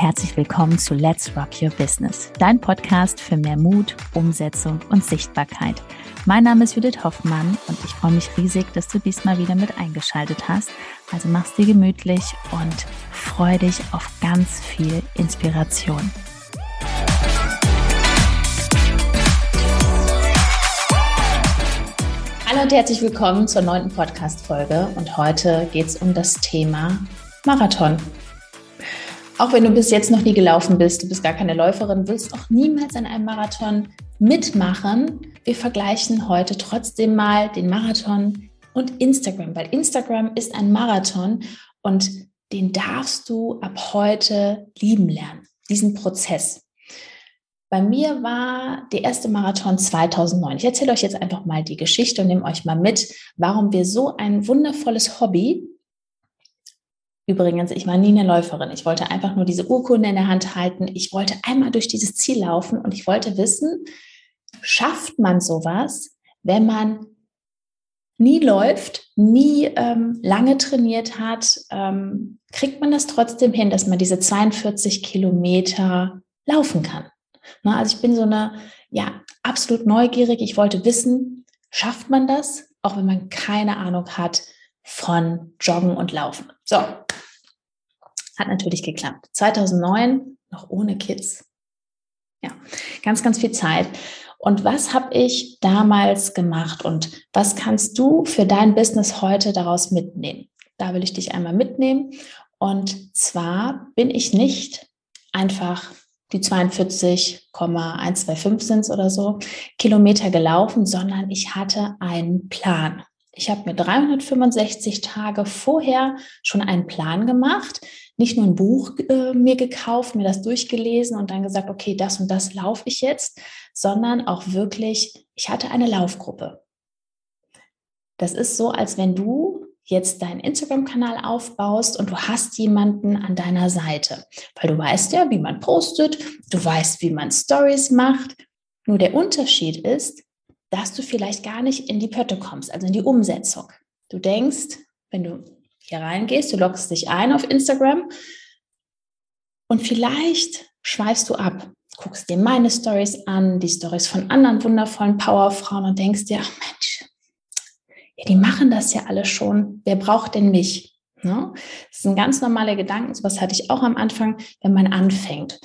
herzlich willkommen zu Let's Rock Your Business, dein Podcast für mehr Mut, Umsetzung und Sichtbarkeit. Mein Name ist Judith Hoffmann und ich freue mich riesig, dass du diesmal wieder mit eingeschaltet hast. Also mach's dir gemütlich und freu dich auf ganz viel Inspiration. Hallo und herzlich willkommen zur neunten Podcast-Folge und heute geht es um das Thema Marathon. Auch wenn du bis jetzt noch nie gelaufen bist, du bist gar keine Läuferin, willst auch niemals an einem Marathon mitmachen. Wir vergleichen heute trotzdem mal den Marathon und Instagram, weil Instagram ist ein Marathon und den darfst du ab heute lieben lernen, diesen Prozess. Bei mir war der erste Marathon 2009. Ich erzähle euch jetzt einfach mal die Geschichte und nehme euch mal mit, warum wir so ein wundervolles Hobby Übrigens, ich war nie eine Läuferin. Ich wollte einfach nur diese Urkunde in der Hand halten. Ich wollte einmal durch dieses Ziel laufen und ich wollte wissen, schafft man sowas, wenn man nie läuft, nie ähm, lange trainiert hat, ähm, kriegt man das trotzdem hin, dass man diese 42 Kilometer laufen kann. Na, also ich bin so eine, ja, absolut neugierig. Ich wollte wissen, schafft man das, auch wenn man keine Ahnung hat von Joggen und Laufen. So, hat natürlich geklappt. 2009, noch ohne Kids. Ja, ganz, ganz viel Zeit. Und was habe ich damals gemacht und was kannst du für dein Business heute daraus mitnehmen? Da will ich dich einmal mitnehmen. Und zwar bin ich nicht einfach die 42,125 sind oder so Kilometer gelaufen, sondern ich hatte einen Plan. Ich habe mir 365 Tage vorher schon einen Plan gemacht, nicht nur ein Buch äh, mir gekauft, mir das durchgelesen und dann gesagt, okay, das und das laufe ich jetzt, sondern auch wirklich, ich hatte eine Laufgruppe. Das ist so, als wenn du jetzt deinen Instagram-Kanal aufbaust und du hast jemanden an deiner Seite, weil du weißt ja, wie man postet, du weißt, wie man Stories macht. Nur der Unterschied ist, dass du vielleicht gar nicht in die Pötte kommst, also in die Umsetzung. Du denkst, wenn du hier reingehst, du loggst dich ein auf Instagram und vielleicht schweifst du ab, guckst dir meine Stories an, die Stories von anderen wundervollen Powerfrauen und denkst dir, ach Mensch, ja, die machen das ja alle schon. Wer braucht denn mich? Ne? Das ist ein ganz normaler Gedanken. So was hatte ich auch am Anfang, wenn man anfängt.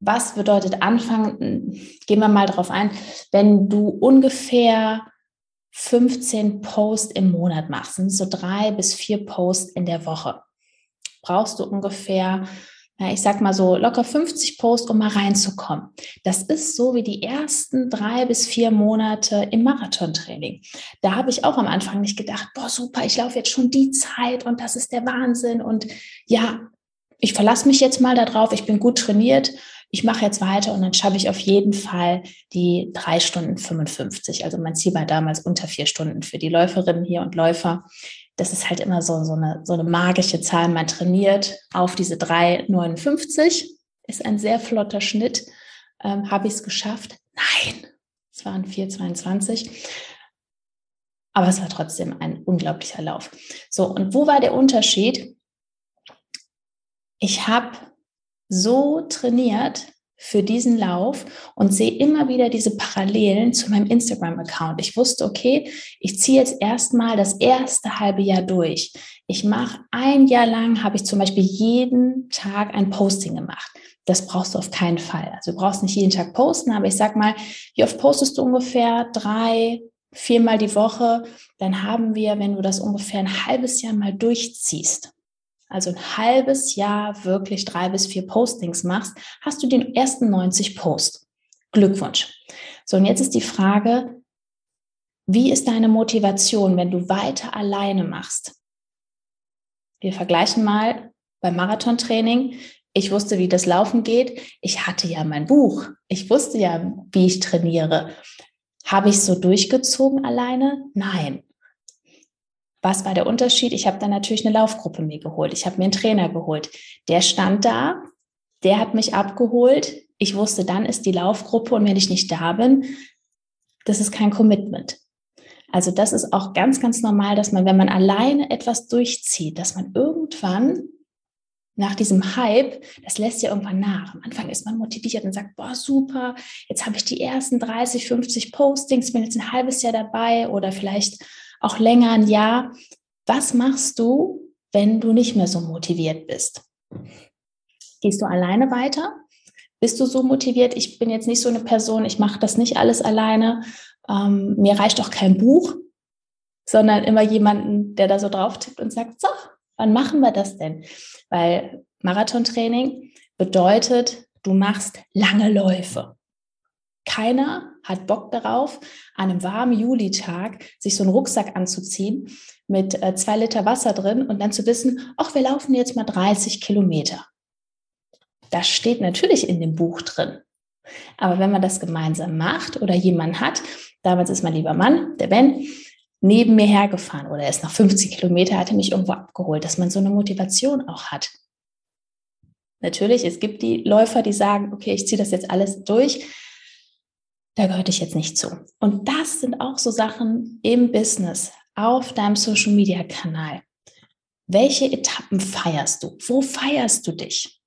Was bedeutet anfangen? Gehen wir mal drauf ein. Wenn du ungefähr 15 Posts im Monat machst, so drei bis vier Posts in der Woche, brauchst du ungefähr, ich sag mal so locker 50 Posts, um mal reinzukommen. Das ist so wie die ersten drei bis vier Monate im Marathontraining. Da habe ich auch am Anfang nicht gedacht, boah, super, ich laufe jetzt schon die Zeit und das ist der Wahnsinn und ja, ich verlasse mich jetzt mal darauf, ich bin gut trainiert ich mache jetzt weiter und dann schaffe ich auf jeden Fall die drei Stunden 55. Also mein Ziel war damals unter vier Stunden für die Läuferinnen hier und Läufer. Das ist halt immer so, so, eine, so eine magische Zahl. Man trainiert auf diese 3,59. Ist ein sehr flotter Schnitt. Ähm, Habe ich es geschafft? Nein, es waren 4,22. Aber es war trotzdem ein unglaublicher Lauf. So, und wo war der Unterschied? Ich habe so trainiert für diesen Lauf und sehe immer wieder diese Parallelen zu meinem Instagram-Account. Ich wusste, okay, ich ziehe jetzt erstmal das erste halbe Jahr durch. Ich mache ein Jahr lang, habe ich zum Beispiel jeden Tag ein Posting gemacht. Das brauchst du auf keinen Fall. Also du brauchst nicht jeden Tag posten, aber ich sag mal, wie oft postest du ungefähr? Drei, viermal die Woche. Dann haben wir, wenn du das ungefähr ein halbes Jahr mal durchziehst, also ein halbes Jahr wirklich drei bis vier Postings machst, hast du den ersten 90 Post. Glückwunsch. So, und jetzt ist die Frage, wie ist deine Motivation, wenn du weiter alleine machst? Wir vergleichen mal beim Marathontraining. Ich wusste, wie das Laufen geht. Ich hatte ja mein Buch. Ich wusste ja, wie ich trainiere. Habe ich so durchgezogen alleine? Nein. Was war der Unterschied? Ich habe dann natürlich eine Laufgruppe mir geholt. Ich habe mir einen Trainer geholt. Der stand da, der hat mich abgeholt. Ich wusste, dann ist die Laufgruppe und wenn ich nicht da bin, das ist kein Commitment. Also das ist auch ganz, ganz normal, dass man, wenn man alleine etwas durchzieht, dass man irgendwann nach diesem Hype, das lässt ja irgendwann nach. Am Anfang ist man motiviert und sagt, boah, super, jetzt habe ich die ersten 30, 50 Postings, bin jetzt ein halbes Jahr dabei oder vielleicht auch länger ein Jahr. Was machst du, wenn du nicht mehr so motiviert bist? Gehst du alleine weiter? Bist du so motiviert? Ich bin jetzt nicht so eine Person, ich mache das nicht alles alleine. Ähm, mir reicht auch kein Buch, sondern immer jemanden, der da so drauf tippt und sagt, so, wann machen wir das denn? Weil Marathontraining bedeutet, du machst lange Läufe. Keiner hat Bock darauf, an einem warmen Julitag sich so einen Rucksack anzuziehen mit äh, zwei Liter Wasser drin und dann zu wissen, ach, wir laufen jetzt mal 30 Kilometer. Das steht natürlich in dem Buch drin. Aber wenn man das gemeinsam macht oder jemand hat, damals ist mein lieber Mann, der Ben, neben mir hergefahren oder er ist nach 50 Kilometer, hat er mich irgendwo abgeholt, dass man so eine Motivation auch hat. Natürlich, es gibt die Läufer, die sagen, okay, ich ziehe das jetzt alles durch. Da gehörte ich jetzt nicht zu. Und das sind auch so Sachen im Business, auf deinem Social Media Kanal. Welche Etappen feierst du? Wo feierst du dich?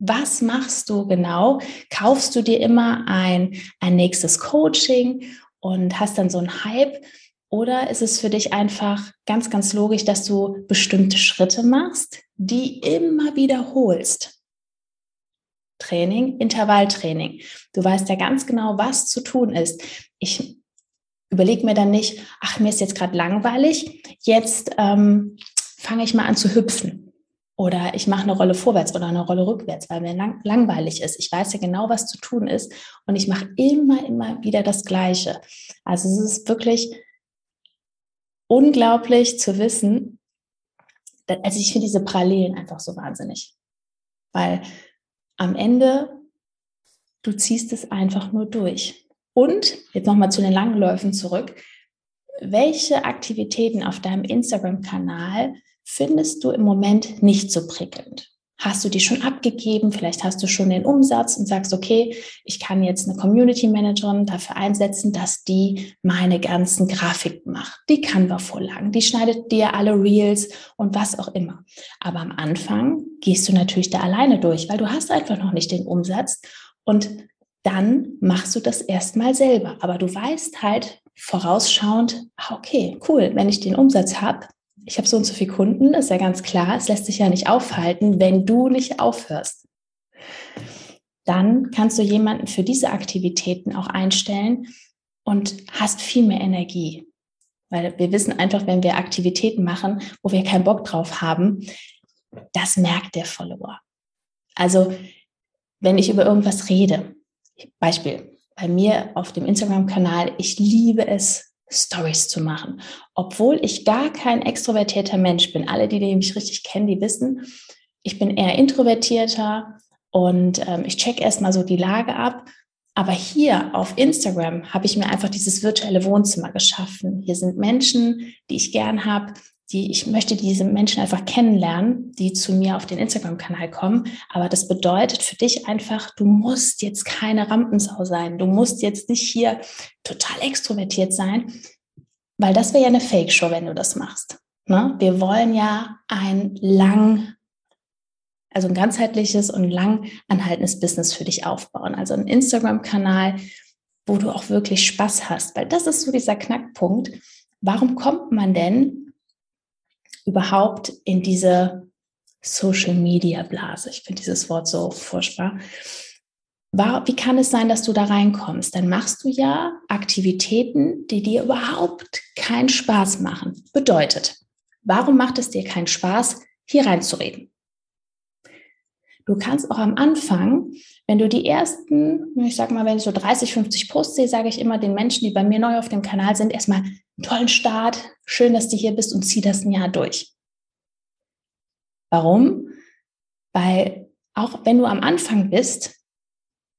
Was machst du genau? Kaufst du dir immer ein, ein nächstes Coaching und hast dann so einen Hype? Oder ist es für dich einfach ganz, ganz logisch, dass du bestimmte Schritte machst, die immer wiederholst? Training, Intervalltraining. Du weißt ja ganz genau, was zu tun ist. Ich überlege mir dann nicht, ach, mir ist jetzt gerade langweilig, jetzt ähm, fange ich mal an zu hüpfen. Oder ich mache eine Rolle vorwärts oder eine Rolle rückwärts, weil mir lang langweilig ist. Ich weiß ja genau, was zu tun ist. Und ich mache immer, immer wieder das Gleiche. Also es ist wirklich unglaublich zu wissen. Also ich finde diese Parallelen einfach so wahnsinnig. Weil am Ende, du ziehst es einfach nur durch. Und jetzt nochmal zu den langen Läufen zurück. Welche Aktivitäten auf deinem Instagram-Kanal findest du im Moment nicht so prickelnd? Hast du die schon abgegeben? Vielleicht hast du schon den Umsatz und sagst, okay, ich kann jetzt eine Community Managerin dafür einsetzen, dass die meine ganzen Grafiken macht. Die kann wir vorlagen, die schneidet dir alle Reels und was auch immer. Aber am Anfang gehst du natürlich da alleine durch, weil du hast einfach noch nicht den Umsatz und dann machst du das erstmal selber. Aber du weißt halt vorausschauend, ah, okay, cool, wenn ich den Umsatz habe, ich habe so und so viele Kunden, ist ja ganz klar, es lässt sich ja nicht aufhalten, wenn du nicht aufhörst. Dann kannst du jemanden für diese Aktivitäten auch einstellen und hast viel mehr Energie. Weil wir wissen einfach, wenn wir Aktivitäten machen, wo wir keinen Bock drauf haben, das merkt der Follower. Also, wenn ich über irgendwas rede, Beispiel, bei mir auf dem Instagram-Kanal, ich liebe es, Stories zu machen. Obwohl ich gar kein extrovertierter Mensch bin. Alle, die, mich richtig kennen, die wissen, ich bin eher introvertierter und ähm, ich check erstmal so die Lage ab. Aber hier auf Instagram habe ich mir einfach dieses virtuelle Wohnzimmer geschaffen. Hier sind Menschen, die ich gern habe, die, ich möchte diese Menschen einfach kennenlernen, die zu mir auf den Instagram-Kanal kommen. Aber das bedeutet für dich einfach, du musst jetzt keine Rampensau sein. Du musst jetzt nicht hier total extrovertiert sein, weil das wäre ja eine Fake-Show, wenn du das machst. Ne? Wir wollen ja ein lang, also ein ganzheitliches und lang anhaltendes Business für dich aufbauen. Also ein Instagram-Kanal, wo du auch wirklich Spaß hast, weil das ist so dieser Knackpunkt. Warum kommt man denn überhaupt in diese Social Media Blase. Ich finde dieses Wort so furchtbar. Wie kann es sein, dass du da reinkommst? Dann machst du ja Aktivitäten, die dir überhaupt keinen Spaß machen. Bedeutet, warum macht es dir keinen Spaß, hier reinzureden? Du kannst auch am Anfang, wenn du die ersten, ich sag mal, wenn ich so 30, 50 Posts sehe, sage ich immer den Menschen, die bei mir neu auf dem Kanal sind, erstmal einen tollen Start, schön, dass du hier bist und zieh das ein Jahr durch. Warum? Weil auch wenn du am Anfang bist,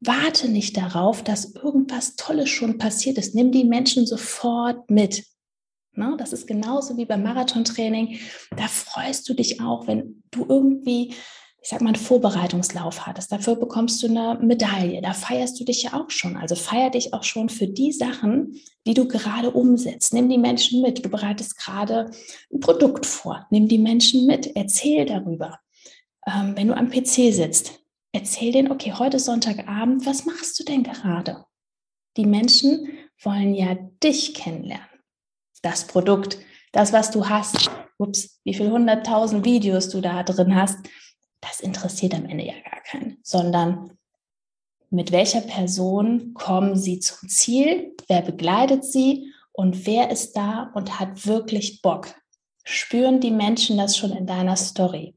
warte nicht darauf, dass irgendwas Tolles schon passiert ist. Nimm die Menschen sofort mit. Ne? Das ist genauso wie beim Marathontraining. Da freust du dich auch, wenn du irgendwie ich sag mal, einen Vorbereitungslauf hattest. Dafür bekommst du eine Medaille. Da feierst du dich ja auch schon. Also feier dich auch schon für die Sachen, die du gerade umsetzt. Nimm die Menschen mit. Du bereitest gerade ein Produkt vor. Nimm die Menschen mit. Erzähl darüber. Ähm, wenn du am PC sitzt, erzähl denen, okay, heute ist Sonntagabend. Was machst du denn gerade? Die Menschen wollen ja dich kennenlernen. Das Produkt, das, was du hast. Ups, wie viele hunderttausend Videos du da drin hast das interessiert am Ende ja gar keinen, sondern mit welcher Person kommen sie zum Ziel, wer begleitet sie und wer ist da und hat wirklich Bock. Spüren die Menschen das schon in deiner Story?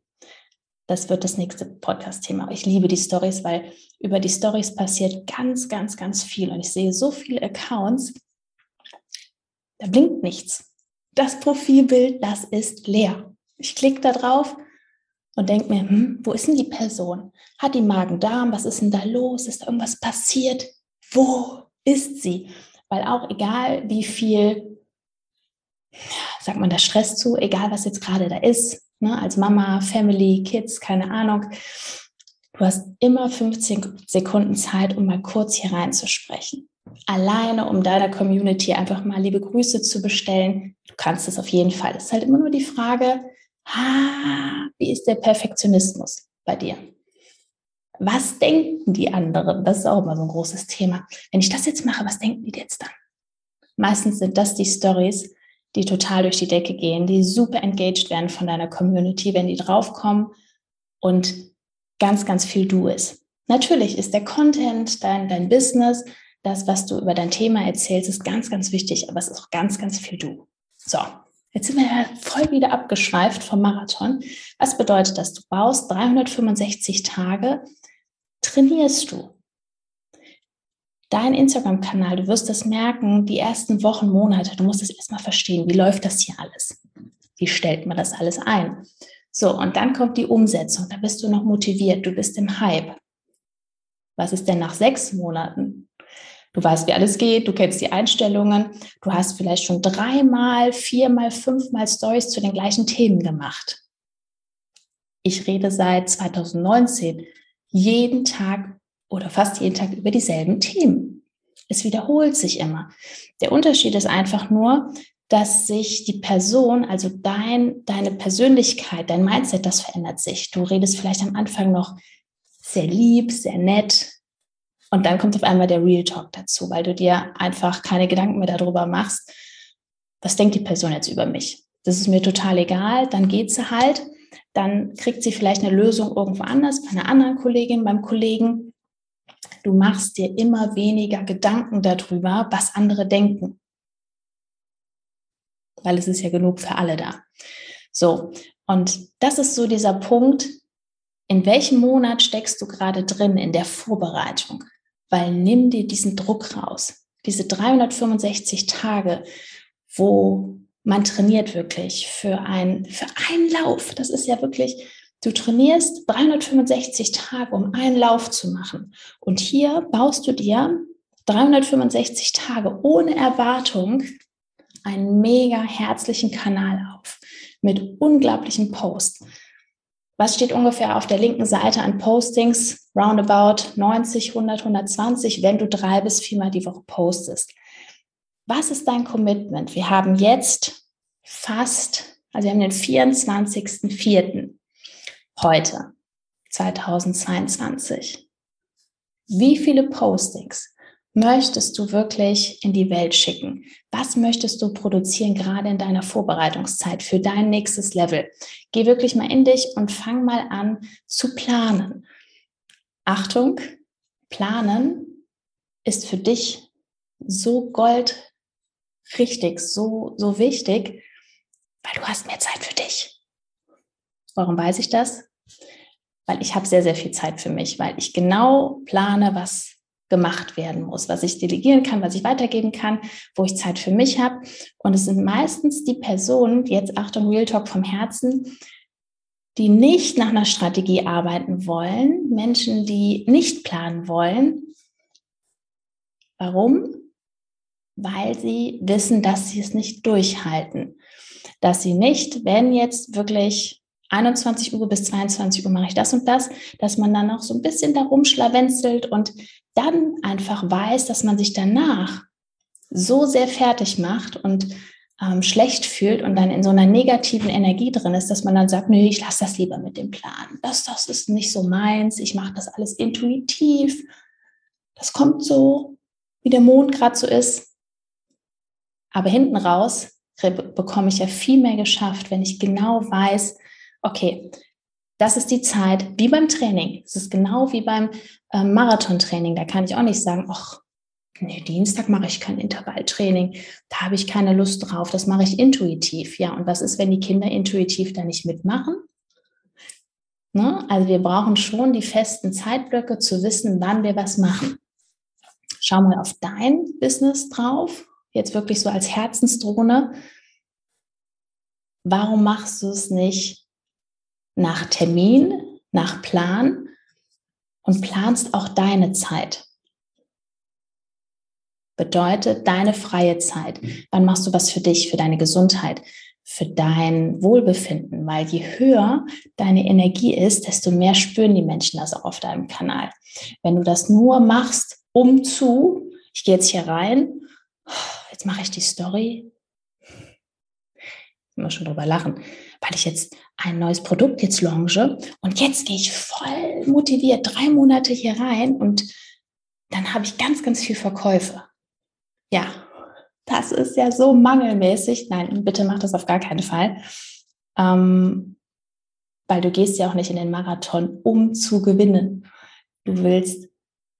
Das wird das nächste Podcast-Thema. Ich liebe die Stories, weil über die Stories passiert ganz, ganz, ganz viel. Und ich sehe so viele Accounts, da blinkt nichts. Das Profilbild, das ist leer. Ich klicke da drauf und denke mir, hm, wo ist denn die Person? Hat die Magen-Darm? Was ist denn da los? Ist da irgendwas passiert? Wo ist sie? Weil auch egal, wie viel, sagt man da Stress zu, egal was jetzt gerade da ist, ne, als Mama, Family, Kids, keine Ahnung, du hast immer 15 Sekunden Zeit, um mal kurz hier reinzusprechen. Alleine, um deiner Community einfach mal liebe Grüße zu bestellen. Du kannst es auf jeden Fall. Es ist halt immer nur die Frage, ah, wie ist der Perfektionismus bei dir? Was denken die anderen? Das ist auch immer so ein großes Thema. Wenn ich das jetzt mache, was denken die jetzt dann? Meistens sind das die Stories, die total durch die Decke gehen, die super engaged werden von deiner Community, wenn die draufkommen und ganz, ganz viel du ist. Natürlich ist der Content, dein, dein Business, das, was du über dein Thema erzählst, ist ganz, ganz wichtig, aber es ist auch ganz, ganz viel du. So, Jetzt sind wir ja voll wieder abgeschweift vom Marathon. Was bedeutet das? Du baust 365 Tage, trainierst du. Dein Instagram-Kanal, du wirst das merken, die ersten Wochen, Monate, du musst es erstmal verstehen, wie läuft das hier alles? Wie stellt man das alles ein? So, und dann kommt die Umsetzung, da bist du noch motiviert, du bist im Hype. Was ist denn nach sechs Monaten? Du weißt, wie alles geht, du kennst die Einstellungen, du hast vielleicht schon dreimal, viermal, fünfmal Stories zu den gleichen Themen gemacht. Ich rede seit 2019 jeden Tag oder fast jeden Tag über dieselben Themen. Es wiederholt sich immer. Der Unterschied ist einfach nur, dass sich die Person, also dein, deine Persönlichkeit, dein Mindset, das verändert sich. Du redest vielleicht am Anfang noch sehr lieb, sehr nett, und dann kommt auf einmal der Real Talk dazu, weil du dir einfach keine Gedanken mehr darüber machst, was denkt die Person jetzt über mich. Das ist mir total egal, dann geht sie halt, dann kriegt sie vielleicht eine Lösung irgendwo anders, bei einer anderen Kollegin, beim Kollegen. Du machst dir immer weniger Gedanken darüber, was andere denken. Weil es ist ja genug für alle da. So, und das ist so dieser Punkt, in welchem Monat steckst du gerade drin in der Vorbereitung? Weil nimm dir diesen Druck raus. Diese 365 Tage, wo man trainiert wirklich für, ein, für einen Lauf. Das ist ja wirklich, du trainierst 365 Tage, um einen Lauf zu machen. Und hier baust du dir 365 Tage ohne Erwartung einen mega herzlichen Kanal auf mit unglaublichen Posts. Was steht ungefähr auf der linken Seite an Postings? Roundabout 90, 100, 120, wenn du drei bis viermal die Woche postest. Was ist dein Commitment? Wir haben jetzt fast, also wir haben den 24.04. heute, 2022. Wie viele Postings möchtest du wirklich in die Welt schicken? Was möchtest du produzieren, gerade in deiner Vorbereitungszeit für dein nächstes Level? Geh wirklich mal in dich und fang mal an zu planen. Achtung, planen ist für dich so gold richtig, so, so wichtig, weil du hast mehr Zeit für dich. Warum weiß ich das? Weil ich habe sehr, sehr viel Zeit für mich, weil ich genau plane, was gemacht werden muss, was ich delegieren kann, was ich weitergeben kann, wo ich Zeit für mich habe. Und es sind meistens die Personen, jetzt Achtung, Real Talk vom Herzen, die nicht nach einer Strategie arbeiten wollen, Menschen, die nicht planen wollen. Warum? Weil sie wissen, dass sie es nicht durchhalten. Dass sie nicht, wenn jetzt wirklich 21 Uhr bis 22 Uhr mache ich das und das, dass man dann noch so ein bisschen darum schlawenzelt und dann einfach weiß, dass man sich danach so sehr fertig macht und ähm, schlecht fühlt und dann in so einer negativen Energie drin ist, dass man dann sagt, nö, ich lasse das lieber mit dem Plan. Das, das ist nicht so meins. Ich mache das alles intuitiv. Das kommt so, wie der Mond gerade so ist. Aber hinten raus bekomme ich ja viel mehr geschafft, wenn ich genau weiß, okay, das ist die Zeit, wie beim Training. Es ist genau wie beim äh, Marathontraining. Da kann ich auch nicht sagen, ach, nee, Dienstag mache ich kein Intervalltraining, da habe ich keine Lust drauf, das mache ich intuitiv. Ja, und was ist, wenn die Kinder intuitiv da nicht mitmachen? Ne? Also wir brauchen schon die festen Zeitblöcke zu wissen, wann wir was machen. Schau mal auf dein Business drauf, jetzt wirklich so als Herzensdrohne. Warum machst du es nicht nach Termin, nach Plan und planst auch deine Zeit? bedeutet deine freie Zeit. Wann machst du was für dich, für deine Gesundheit, für dein Wohlbefinden? Weil je höher deine Energie ist, desto mehr spüren die Menschen das auch auf deinem Kanal. Wenn du das nur machst, um zu, ich gehe jetzt hier rein, jetzt mache ich die Story, ich muss schon drüber lachen, weil ich jetzt ein neues Produkt jetzt launche und jetzt gehe ich voll motiviert drei Monate hier rein und dann habe ich ganz, ganz viel Verkäufe ja, das ist ja so mangelmäßig. Nein, bitte mach das auf gar keinen Fall. Ähm, weil du gehst ja auch nicht in den Marathon, um zu gewinnen. Du willst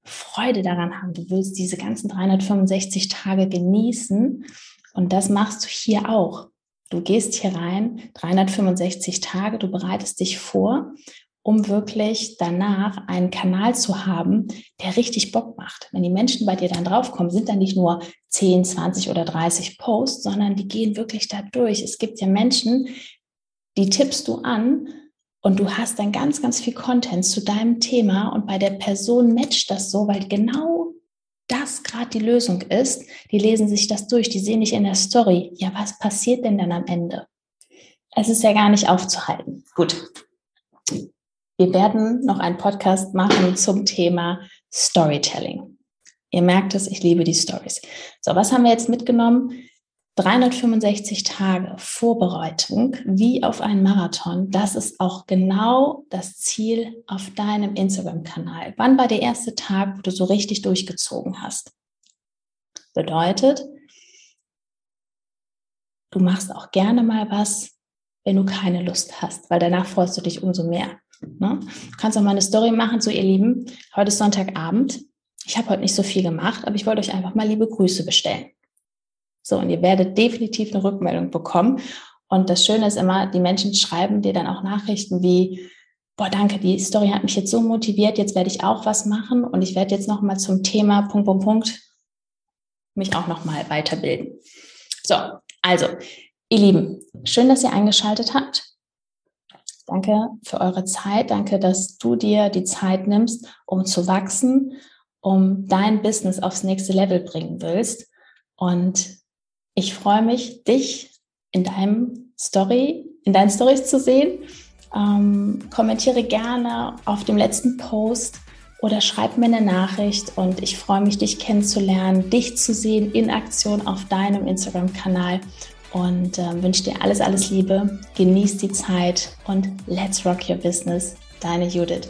Freude daran haben. Du willst diese ganzen 365 Tage genießen. Und das machst du hier auch. Du gehst hier rein, 365 Tage, du bereitest dich vor um wirklich danach einen Kanal zu haben, der richtig Bock macht. Wenn die Menschen bei dir dann draufkommen, sind dann nicht nur 10, 20 oder 30 Posts, sondern die gehen wirklich da durch. Es gibt ja Menschen, die tippst du an und du hast dann ganz, ganz viel Content zu deinem Thema und bei der Person matcht das so, weil genau das gerade die Lösung ist. Die lesen sich das durch, die sehen nicht in der Story. Ja, was passiert denn dann am Ende? Es ist ja gar nicht aufzuhalten. Gut, wir werden noch einen Podcast machen zum Thema Storytelling. Ihr merkt es, ich liebe die Stories. So, was haben wir jetzt mitgenommen? 365 Tage Vorbereitung wie auf einen Marathon. Das ist auch genau das Ziel auf deinem Instagram-Kanal. Wann war der erste Tag, wo du so richtig durchgezogen hast? Bedeutet, du machst auch gerne mal was, wenn du keine Lust hast, weil danach freust du dich umso mehr. Ne? Du kannst auch mal eine Story machen, so ihr Lieben, heute ist Sonntagabend. Ich habe heute nicht so viel gemacht, aber ich wollte euch einfach mal liebe Grüße bestellen. So, und ihr werdet definitiv eine Rückmeldung bekommen. Und das Schöne ist immer, die Menschen schreiben dir dann auch Nachrichten wie, boah, danke, die Story hat mich jetzt so motiviert, jetzt werde ich auch was machen und ich werde jetzt nochmal zum Thema Punkt, Punkt, Punkt mich auch nochmal weiterbilden. So, also, ihr Lieben, schön, dass ihr eingeschaltet habt. Danke für eure Zeit. Danke, dass du dir die Zeit nimmst, um zu wachsen, um dein Business aufs nächste Level bringen willst. Und ich freue mich, dich in deinem Story, in deinen Stories zu sehen. Ähm, kommentiere gerne auf dem letzten Post oder schreib mir eine Nachricht und ich freue mich, dich kennenzulernen, dich zu sehen in Aktion auf deinem Instagram-Kanal und äh, wünsche dir alles, alles Liebe. Genieß die Zeit und let's rock your business. Deine Judith.